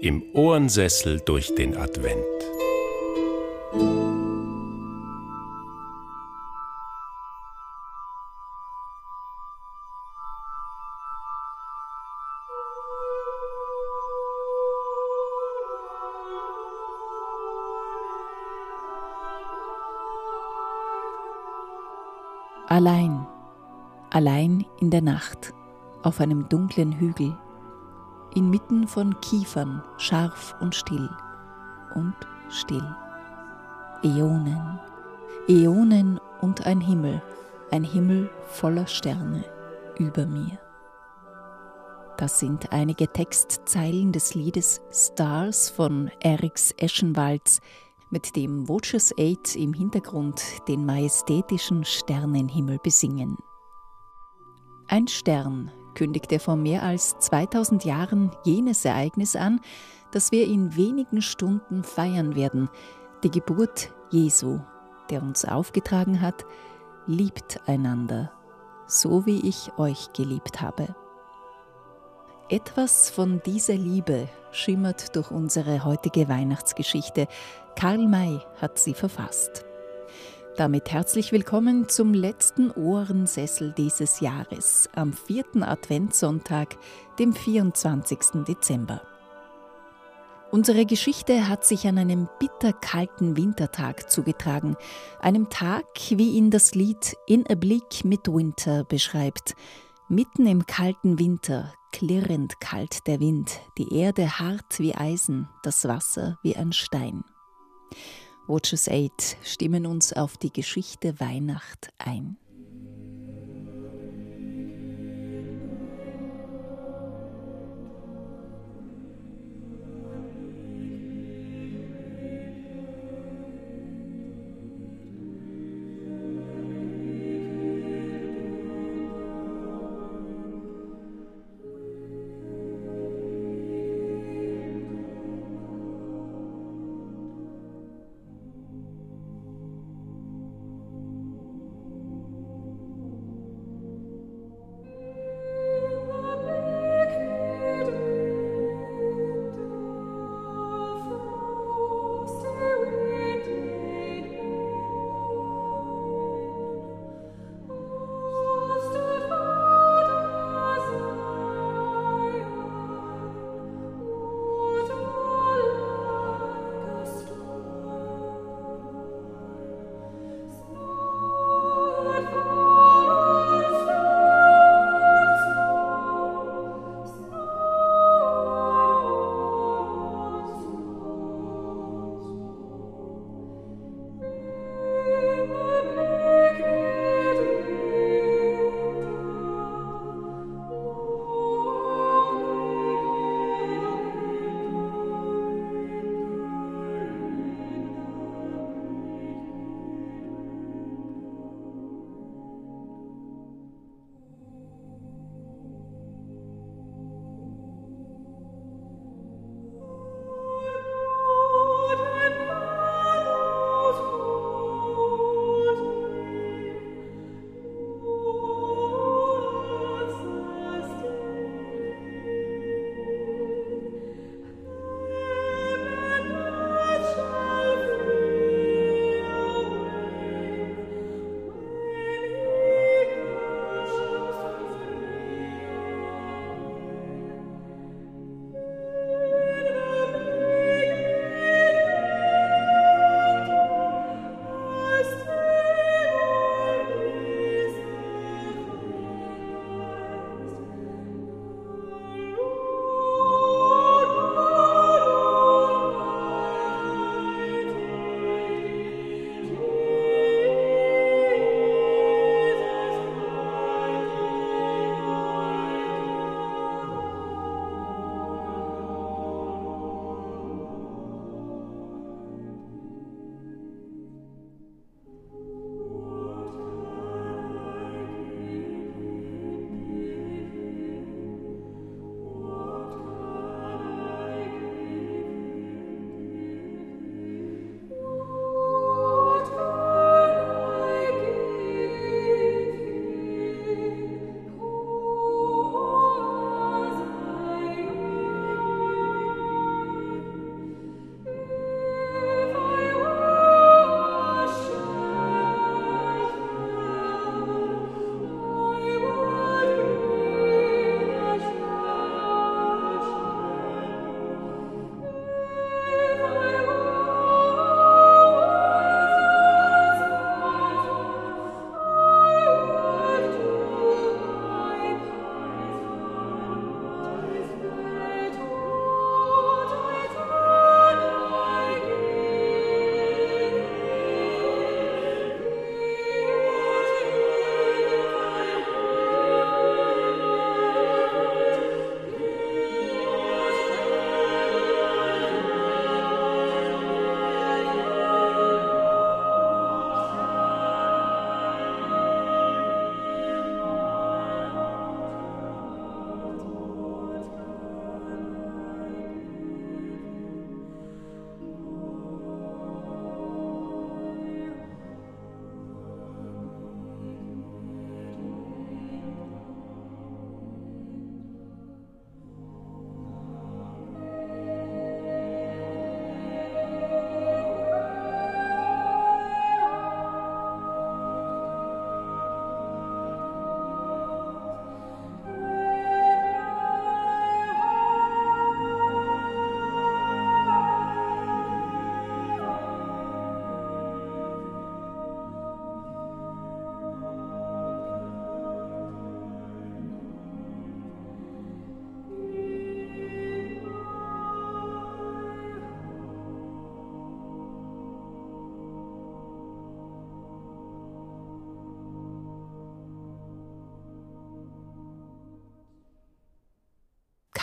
im Ohrensessel durch den Advent. Allein, allein in der Nacht, auf einem dunklen Hügel, inmitten von Kiefern, scharf und still und still. Äonen, Äonen und ein Himmel, ein Himmel voller Sterne über mir. Das sind einige Textzeilen des Liedes Stars von Eriks Eschenwalds, mit dem Watchers Eight im Hintergrund den majestätischen Sternenhimmel besingen. Ein Stern kündigte vor mehr als 2000 Jahren jenes Ereignis an, das wir in wenigen Stunden feiern werden, die Geburt Jesu, der uns aufgetragen hat, liebt einander, so wie ich euch geliebt habe. Etwas von dieser Liebe schimmert durch unsere heutige Weihnachtsgeschichte. Karl May hat sie verfasst. Damit herzlich willkommen zum letzten Ohrensessel dieses Jahres, am vierten Adventssonntag, dem 24. Dezember. Unsere Geschichte hat sich an einem bitterkalten Wintertag zugetragen, einem Tag, wie ihn das Lied In a Bleak Midwinter beschreibt. Mitten im kalten Winter, klirrend kalt der Wind, die Erde hart wie Eisen, das Wasser wie ein Stein. Watchers 8 stimmen uns auf die Geschichte Weihnacht ein.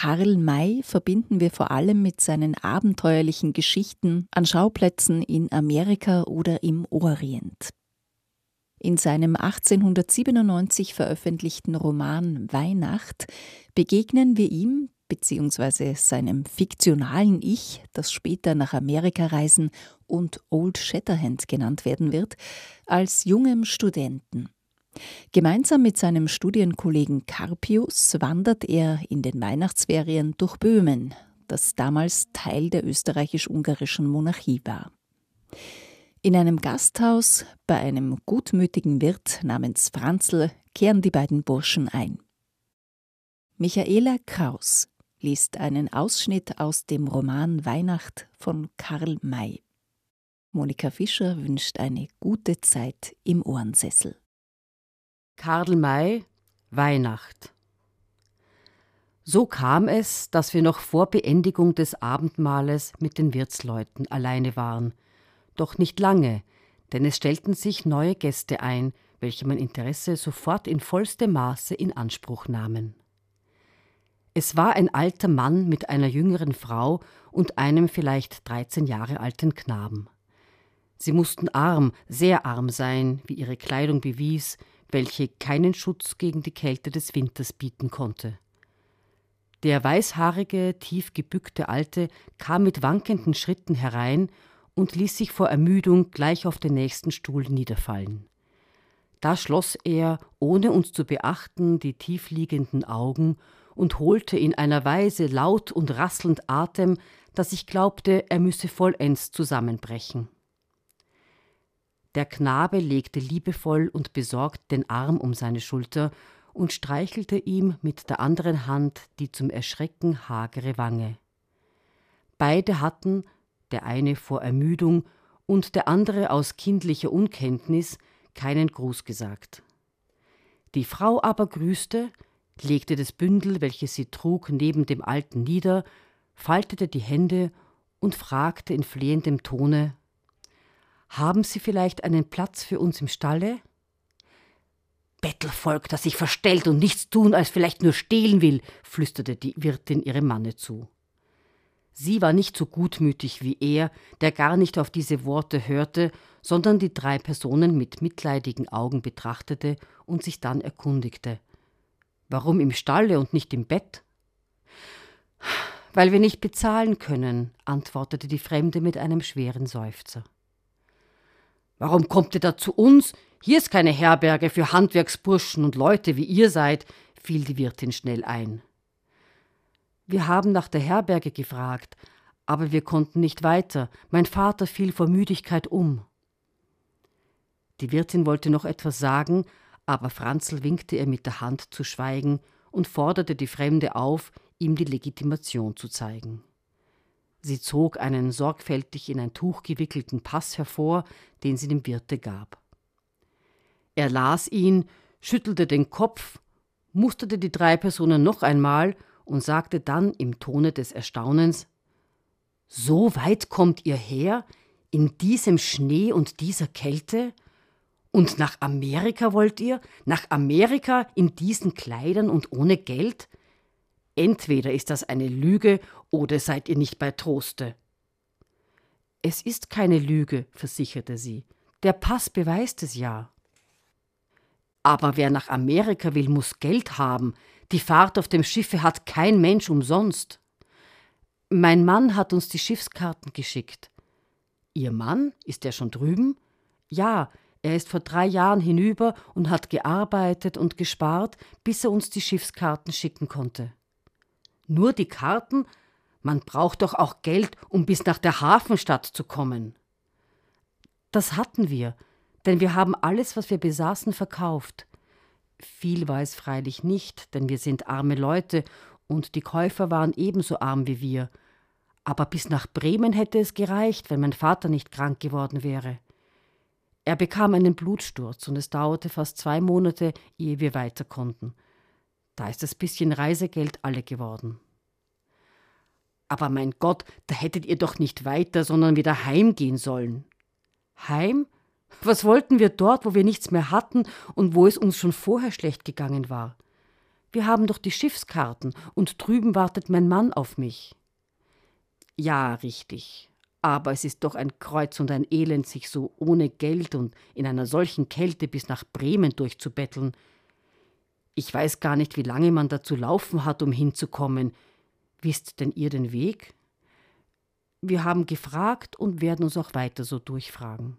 Karl May verbinden wir vor allem mit seinen abenteuerlichen Geschichten an Schauplätzen in Amerika oder im Orient. In seinem 1897 veröffentlichten Roman Weihnacht begegnen wir ihm bzw. seinem fiktionalen Ich, das später nach Amerika reisen und Old Shatterhand genannt werden wird, als jungem Studenten. Gemeinsam mit seinem Studienkollegen Carpius wandert er in den Weihnachtsferien durch Böhmen, das damals Teil der österreichisch-ungarischen Monarchie war. In einem Gasthaus bei einem gutmütigen Wirt namens Franzl kehren die beiden Burschen ein. Michaela Kraus liest einen Ausschnitt aus dem Roman Weihnacht von Karl May. Monika Fischer wünscht eine gute Zeit im Ohrensessel. Karl May Weihnacht So kam es, dass wir noch vor Beendigung des Abendmahles mit den Wirtsleuten alleine waren. Doch nicht lange, denn es stellten sich neue Gäste ein, welche mein Interesse sofort in vollstem Maße in Anspruch nahmen. Es war ein alter Mann mit einer jüngeren Frau und einem vielleicht 13 Jahre alten Knaben. Sie mussten arm, sehr arm sein, wie ihre Kleidung bewies, welche keinen Schutz gegen die Kälte des Winters bieten konnte. Der weißhaarige, tief gebückte Alte kam mit wankenden Schritten herein und ließ sich vor Ermüdung gleich auf den nächsten Stuhl niederfallen. Da schloss er, ohne uns zu beachten, die tiefliegenden Augen und holte in einer Weise laut und rasselnd Atem, dass ich glaubte, er müsse vollends zusammenbrechen. Der Knabe legte liebevoll und besorgt den Arm um seine Schulter und streichelte ihm mit der anderen Hand die zum Erschrecken hagere Wange. Beide hatten, der eine vor Ermüdung und der andere aus kindlicher Unkenntnis, keinen Gruß gesagt. Die Frau aber grüßte, legte das Bündel, welches sie trug, neben dem Alten nieder, faltete die Hände und fragte in flehendem Tone Haben Sie vielleicht einen Platz für uns im Stalle? Bettelvolk, das sich verstellt und nichts tun, als vielleicht nur stehlen will, flüsterte die Wirtin ihrem Manne zu. Sie war nicht so gutmütig wie er, der gar nicht auf diese Worte hörte, sondern die drei Personen mit mitleidigen Augen betrachtete und sich dann erkundigte – Warum im Stalle und nicht im Bett? Weil wir nicht bezahlen können, antwortete die Fremde mit einem schweren Seufzer. Warum kommt ihr da zu uns? Hier ist keine Herberge für Handwerksburschen und Leute wie ihr seid, fiel die Wirtin schnell ein. Wir haben nach der Herberge gefragt, aber wir konnten nicht weiter. Mein Vater fiel vor Müdigkeit um. Die Wirtin wollte noch etwas sagen, aber Franzl winkte ihr mit der Hand zu schweigen und forderte die Fremde auf, ihm die Legitimation zu zeigen. Sie zog einen sorgfältig in ein Tuch gewickelten Pass hervor, den sie dem Wirte gab. Er las ihn, schüttelte den Kopf, musterte die drei Personen noch einmal und sagte dann im Tone des Erstaunens So weit kommt ihr her, in diesem Schnee und dieser Kälte? Und nach Amerika wollt ihr? Nach Amerika in diesen Kleidern und ohne Geld? Entweder ist das eine Lüge oder seid ihr nicht bei Troste. Es ist keine Lüge, versicherte sie. Der Pass beweist es ja. Aber wer nach Amerika will, muss Geld haben. Die Fahrt auf dem Schiffe hat kein Mensch umsonst. Mein Mann hat uns die Schiffskarten geschickt. Ihr Mann? Ist er schon drüben? Ja, er ist vor drei Jahren hinüber und hat gearbeitet und gespart, bis er uns die Schiffskarten schicken konnte. Nur die Karten? Man braucht doch auch Geld, um bis nach der Hafenstadt zu kommen. Das hatten wir, denn wir haben alles, was wir besaßen, verkauft. Viel war es freilich nicht, denn wir sind arme Leute und die Käufer waren ebenso arm wie wir. Aber bis nach Bremen hätte es gereicht, wenn mein Vater nicht krank geworden wäre. Er bekam einen Blutsturz und es dauerte fast zwei Monate, ehe wir weiter konnten. Da ist das bisschen Reisegeld alle geworden. Aber mein Gott, da hättet ihr doch nicht weiter, sondern wieder heimgehen sollen. Heim? Was wollten wir dort, wo wir nichts mehr hatten und wo es uns schon vorher schlecht gegangen war? Wir haben doch die Schiffskarten und drüben wartet mein Mann auf mich. Ja, richtig. Aber es ist doch ein Kreuz und ein Elend, sich so ohne Geld und in einer solchen Kälte bis nach Bremen durchzubetteln. Ich weiß gar nicht, wie lange man dazu laufen hat, um hinzukommen. Wisst denn ihr den Weg? Wir haben gefragt und werden uns auch weiter so durchfragen.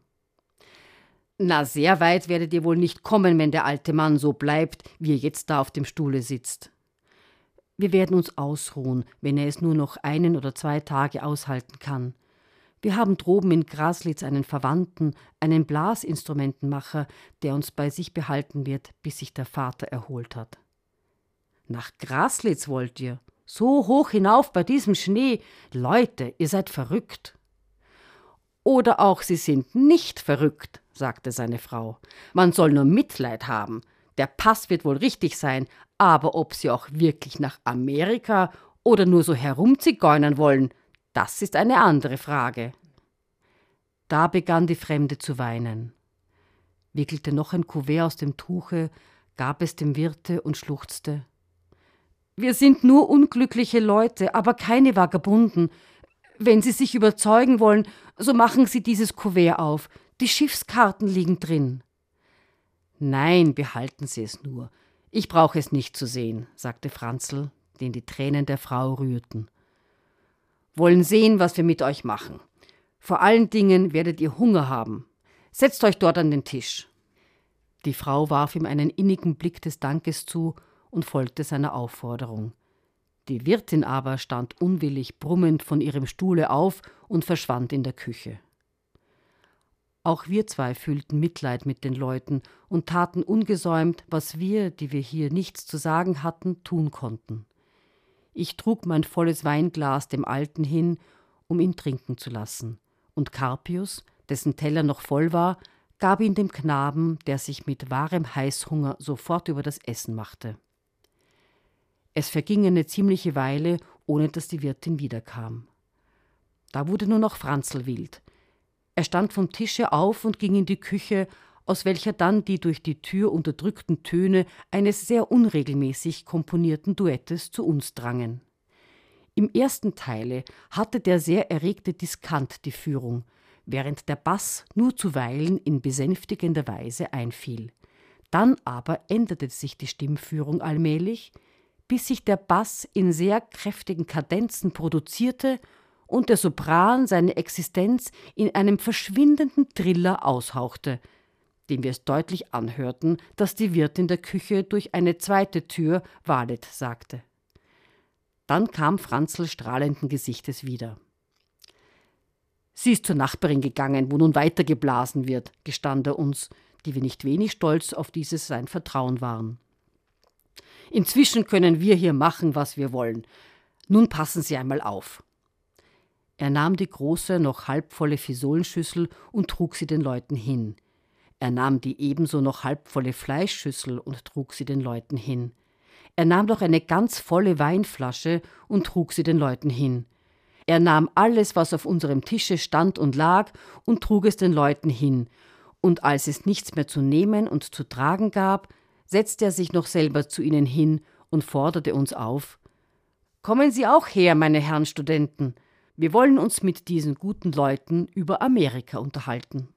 Na, sehr weit werdet ihr wohl nicht kommen, wenn der alte Mann so bleibt, wie er jetzt da auf dem Stuhle sitzt. Wir werden uns ausruhen, wenn er es nur noch einen oder zwei Tage aushalten kann. Wir haben droben in Graslitz einen Verwandten, einen Blasinstrumentenmacher, der uns bei sich behalten wird, bis sich der Vater erholt hat. Nach Graslitz wollt ihr? So hoch hinauf bei diesem Schnee? Leute, ihr seid verrückt. Oder auch Sie sind nicht verrückt, sagte seine Frau. Man soll nur Mitleid haben. Der Pass wird wohl richtig sein, aber ob Sie auch wirklich nach Amerika oder nur so herumzigeunern wollen, das ist eine andere Frage. Da begann die Fremde zu weinen, wickelte noch ein Kuvert aus dem Tuche, gab es dem Wirte und schluchzte. Wir sind nur unglückliche Leute, aber keine Vagabunden. Wenn Sie sich überzeugen wollen, so machen Sie dieses Kuvert auf. Die Schiffskarten liegen drin. Nein, behalten Sie es nur. Ich brauche es nicht zu sehen, sagte Franzl, den die Tränen der Frau rührten. Wollen sehen, was wir mit euch machen. Vor allen Dingen werdet ihr Hunger haben. Setzt euch dort an den Tisch. Die Frau warf ihm einen innigen Blick des Dankes zu und folgte seiner Aufforderung. Die Wirtin aber stand unwillig brummend von ihrem Stuhle auf und verschwand in der Küche. Auch wir zwei fühlten Mitleid mit den Leuten und taten ungesäumt, was wir, die wir hier nichts zu sagen hatten, tun konnten. Ich trug mein volles Weinglas dem Alten hin, um ihn trinken zu lassen, und Carpius, dessen Teller noch voll war, gab ihn dem Knaben, der sich mit wahrem Heißhunger sofort über das Essen machte. Es verging eine ziemliche Weile, ohne dass die Wirtin wiederkam. Da wurde nur noch Franzl wild. Er stand vom Tische auf und ging in die Küche, aus welcher dann die durch die Tür unterdrückten Töne eines sehr unregelmäßig komponierten Duettes zu uns drangen. Im ersten Teile hatte der sehr erregte Diskant die Führung, während der Bass nur zuweilen in besänftigender Weise einfiel. Dann aber änderte sich die Stimmführung allmählich, bis sich der Bass in sehr kräftigen Kadenzen produzierte und der Sopran seine Existenz in einem verschwindenden Triller aushauchte, dem wir es deutlich anhörten, dass die Wirtin der Küche durch eine zweite Tür Walet sagte. Dann kam Franzl strahlenden Gesichtes wieder. Sie ist zur Nachbarin gegangen, wo nun weitergeblasen wird, gestand er uns, die wir nicht wenig stolz auf dieses sein Vertrauen waren. Inzwischen können wir hier machen, was wir wollen. Nun passen Sie einmal auf. Er nahm die große, noch halbvolle Fisolenschüssel und trug sie den Leuten hin. Er nahm die ebenso noch halbvolle Fleischschüssel und trug sie den Leuten hin. Er nahm doch eine ganz volle Weinflasche und trug sie den Leuten hin. Er nahm alles, was auf unserem Tische stand und lag, und trug es den Leuten hin. Und als es nichts mehr zu nehmen und zu tragen gab, setzte er sich noch selber zu ihnen hin und forderte uns auf Kommen Sie auch her, meine Herren Studenten, wir wollen uns mit diesen guten Leuten über Amerika unterhalten.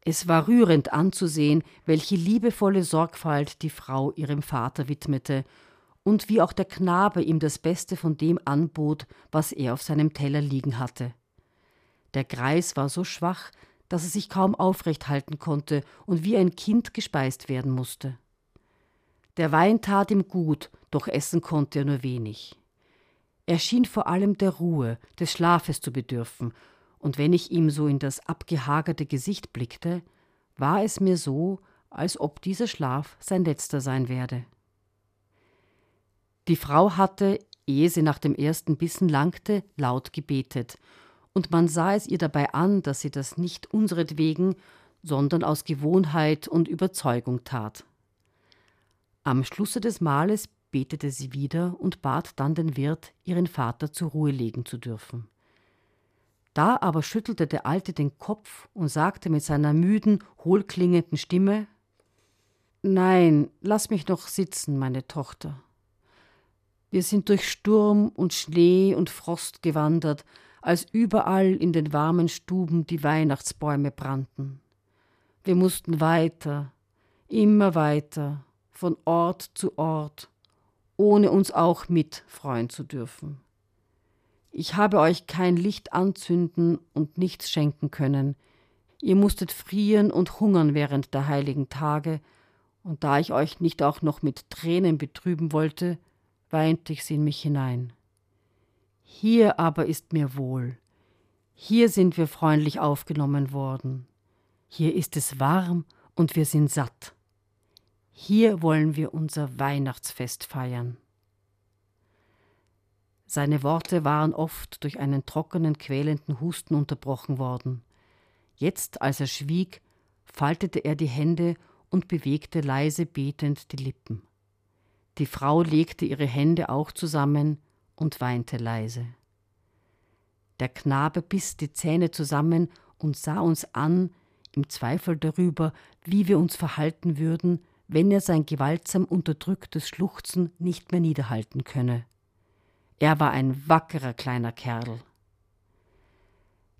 Es war rührend anzusehen, welche liebevolle Sorgfalt die Frau ihrem Vater widmete und wie auch der Knabe ihm das Beste von dem anbot, was er auf seinem Teller liegen hatte. Der Greis war so schwach, dass er sich kaum aufrecht halten konnte und wie ein Kind gespeist werden musste. Der Wein tat ihm gut, doch essen konnte er nur wenig. Er schien vor allem der Ruhe, des Schlafes zu bedürfen, und wenn ich ihm so in das abgehagerte Gesicht blickte, war es mir so, als ob dieser Schlaf sein letzter sein werde. Die Frau hatte, ehe sie nach dem ersten Bissen langte, laut gebetet, und man sah es ihr dabei an, dass sie das nicht unseretwegen, sondern aus Gewohnheit und Überzeugung tat. Am Schlusse des Mahles betete sie wieder und bat dann den Wirt, ihren Vater zur Ruhe legen zu dürfen. Da aber schüttelte der Alte den Kopf und sagte mit seiner müden, hohlklingenden Stimme Nein, lass mich noch sitzen, meine Tochter. Wir sind durch Sturm und Schnee und Frost gewandert, als überall in den warmen Stuben die Weihnachtsbäume brannten. Wir mussten weiter, immer weiter, von Ort zu Ort, ohne uns auch mit freuen zu dürfen. Ich habe euch kein Licht anzünden und nichts schenken können. Ihr musstet frieren und hungern während der heiligen Tage, und da ich euch nicht auch noch mit Tränen betrüben wollte, weinte ich sie in mich hinein. Hier aber ist mir wohl, hier sind wir freundlich aufgenommen worden, hier ist es warm und wir sind satt. Hier wollen wir unser Weihnachtsfest feiern. Seine Worte waren oft durch einen trockenen, quälenden Husten unterbrochen worden. Jetzt, als er schwieg, faltete er die Hände und bewegte leise betend die Lippen. Die Frau legte ihre Hände auch zusammen und weinte leise. Der Knabe biss die Zähne zusammen und sah uns an, im Zweifel darüber, wie wir uns verhalten würden, wenn er sein gewaltsam unterdrücktes Schluchzen nicht mehr niederhalten könne. Er war ein wackerer kleiner Kerl.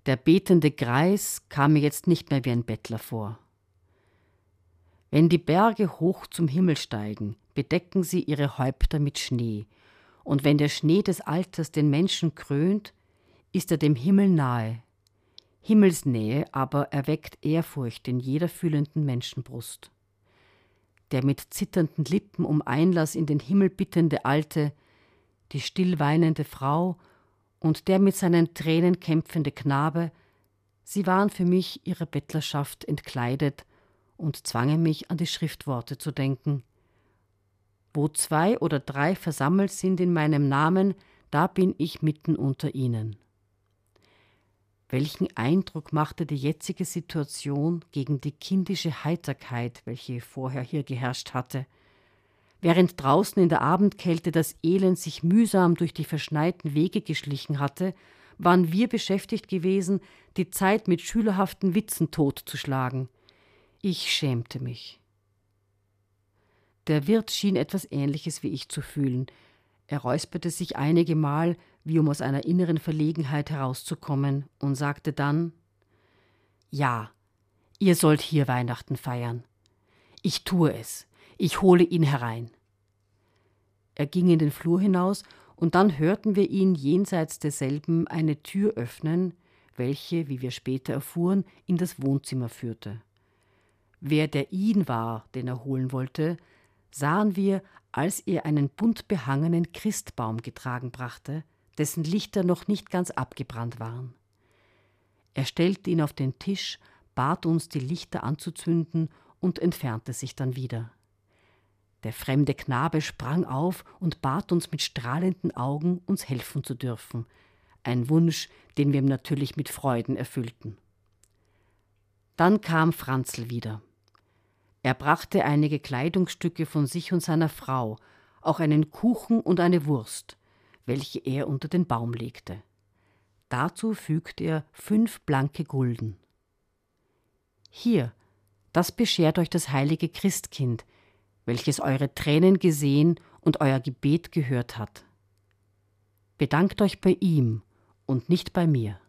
Der betende Greis kam mir jetzt nicht mehr wie ein Bettler vor. Wenn die Berge hoch zum Himmel steigen, bedecken sie ihre Häupter mit Schnee, und wenn der Schnee des Alters den Menschen krönt, ist er dem Himmel nahe. Himmelsnähe aber erweckt Ehrfurcht in jeder fühlenden Menschenbrust. Der mit zitternden Lippen um Einlass in den Himmel bittende Alte die still weinende Frau und der mit seinen Tränen kämpfende Knabe, sie waren für mich ihrer Bettlerschaft entkleidet und zwangen mich an die Schriftworte zu denken. Wo zwei oder drei versammelt sind in meinem Namen, da bin ich mitten unter ihnen. Welchen Eindruck machte die jetzige Situation gegen die kindische Heiterkeit, welche vorher hier geherrscht hatte? Während draußen in der Abendkälte das Elend sich mühsam durch die verschneiten Wege geschlichen hatte, waren wir beschäftigt gewesen, die Zeit mit schülerhaften Witzen totzuschlagen. Ich schämte mich. Der Wirt schien etwas Ähnliches wie ich zu fühlen. Er räusperte sich einige Mal, wie um aus einer inneren Verlegenheit herauszukommen, und sagte dann Ja, ihr sollt hier Weihnachten feiern. Ich tue es. Ich hole ihn herein. Er ging in den Flur hinaus, und dann hörten wir ihn jenseits desselben eine Tür öffnen, welche, wie wir später erfuhren, in das Wohnzimmer führte. Wer der ihn war, den er holen wollte, sahen wir, als er einen bunt behangenen Christbaum getragen brachte, dessen Lichter noch nicht ganz abgebrannt waren. Er stellte ihn auf den Tisch, bat uns, die Lichter anzuzünden und entfernte sich dann wieder. Der fremde Knabe sprang auf und bat uns mit strahlenden Augen, uns helfen zu dürfen. Ein Wunsch, den wir ihm natürlich mit Freuden erfüllten. Dann kam Franzl wieder. Er brachte einige Kleidungsstücke von sich und seiner Frau, auch einen Kuchen und eine Wurst, welche er unter den Baum legte. Dazu fügte er fünf blanke Gulden. Hier, das beschert euch das heilige Christkind, welches eure Tränen gesehen und euer Gebet gehört hat. Bedankt euch bei ihm und nicht bei mir.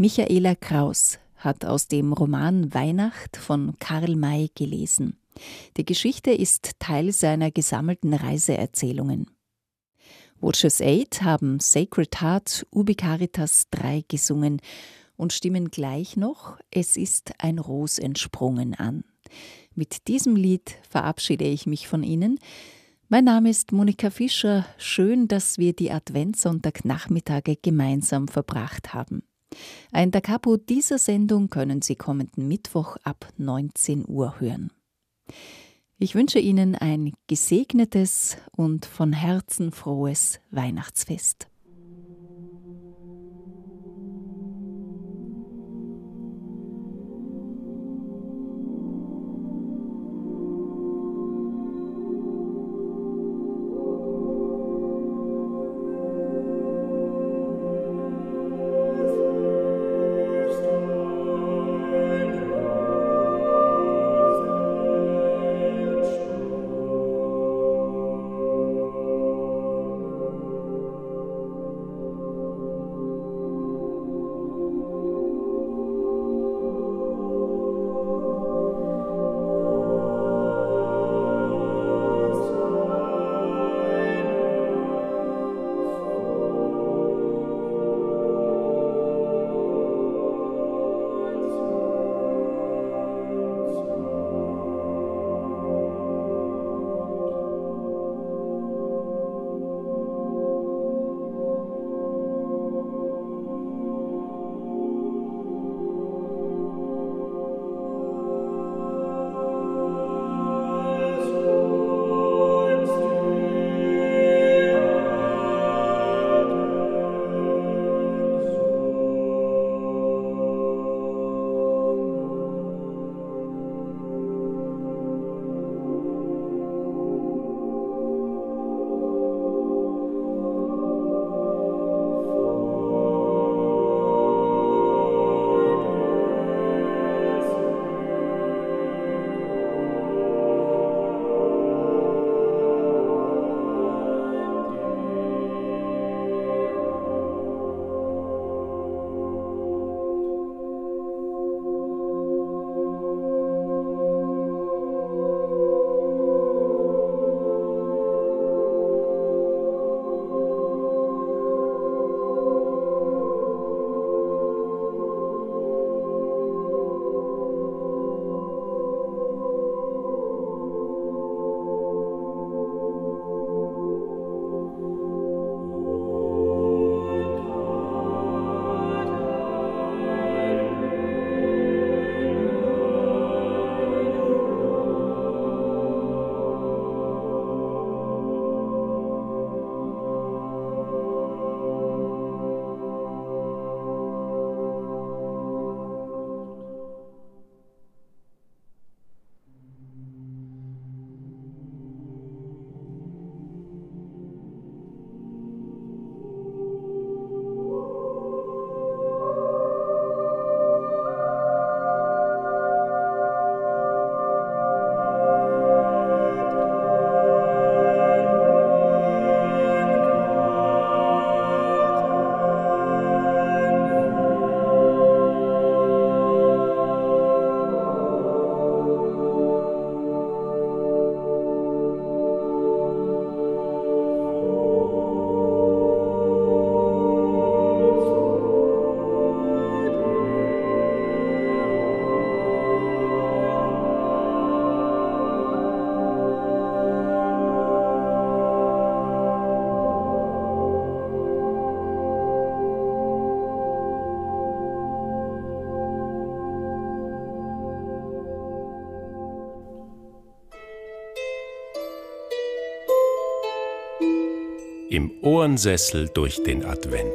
Michaela Kraus hat aus dem Roman Weihnacht von Karl May gelesen. Die Geschichte ist Teil seiner gesammelten Reiseerzählungen. Watchers Eight haben Sacred Heart Ubi Caritas 3 gesungen und stimmen gleich noch Es ist ein Ros entsprungen an. Mit diesem Lied verabschiede ich mich von Ihnen. Mein Name ist Monika Fischer. Schön, dass wir die Adventssonntagnachmittage gemeinsam verbracht haben. Ein Da Capo dieser Sendung können Sie kommenden Mittwoch ab 19 Uhr hören. Ich wünsche Ihnen ein gesegnetes und von Herzen frohes Weihnachtsfest. Ohrensessel durch den Advent.